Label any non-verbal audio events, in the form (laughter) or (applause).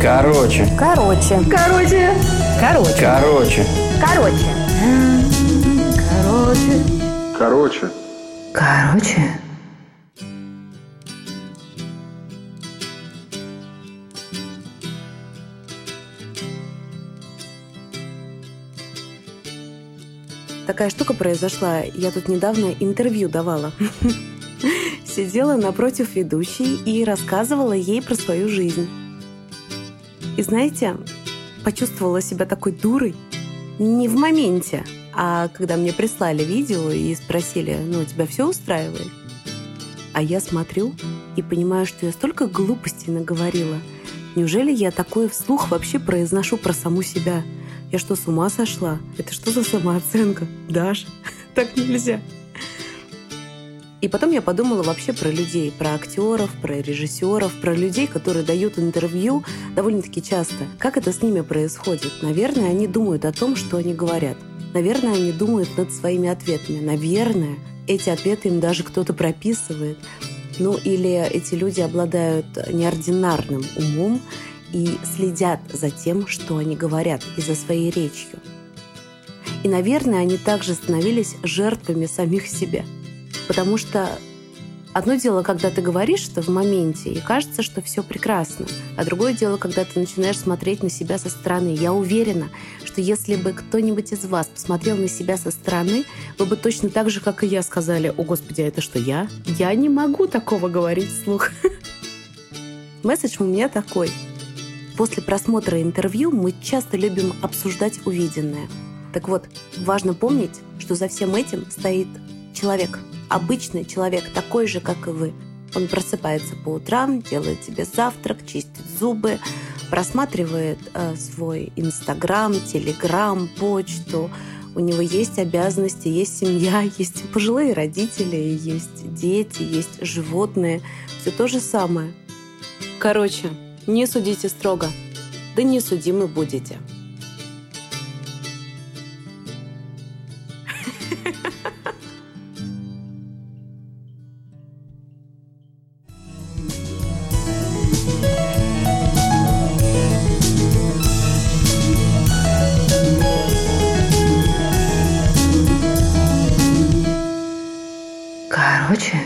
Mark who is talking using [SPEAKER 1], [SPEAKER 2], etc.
[SPEAKER 1] Короче.
[SPEAKER 2] Короче.
[SPEAKER 3] Короче.
[SPEAKER 2] Короче.
[SPEAKER 1] Короче.
[SPEAKER 2] Короче.
[SPEAKER 3] Короче.
[SPEAKER 4] Короче.
[SPEAKER 2] Короче. Такая штука произошла. Я тут недавно интервью давала. (laughs) Сидела напротив ведущей и рассказывала ей про свою жизнь. И знаете, почувствовала себя такой дурой. Не в моменте, а когда мне прислали видео и спросили, ну, тебя все устраивает? А я смотрю и понимаю, что я столько глупостей наговорила. Неужели я такое вслух вообще произношу про саму себя? Я что, с ума сошла? Это что за самооценка? Даша, (laughs) так нельзя. И потом я подумала вообще про людей, про актеров, про режиссеров, про людей, которые дают интервью довольно-таки часто. Как это с ними происходит? Наверное, они думают о том, что они говорят. Наверное, они думают над своими ответами. Наверное, эти ответы им даже кто-то прописывает. Ну или эти люди обладают неординарным умом и следят за тем, что они говорят, и за своей речью. И, наверное, они также становились жертвами самих себя. Потому что одно дело, когда ты говоришь что в моменте, и кажется, что все прекрасно. А другое дело, когда ты начинаешь смотреть на себя со стороны. Я уверена, что если бы кто-нибудь из вас посмотрел на себя со стороны, вы бы точно так же, как и я, сказали, «О, Господи, а это что, я? Я не могу такого говорить вслух». (laughs) Месседж у меня такой – После просмотра интервью мы часто любим обсуждать увиденное. Так вот, важно помнить, что за всем этим стоит человек, обычный человек, такой же, как и вы. Он просыпается по утрам, делает тебе завтрак, чистит зубы, просматривает э, свой Инстаграм, Телеграм, почту. У него есть обязанности, есть семья, (laughs) есть пожилые родители, есть дети, есть животные. Все то же самое. Короче, не судите строго, да не судимы будете. (laughs)
[SPEAKER 3] Короче,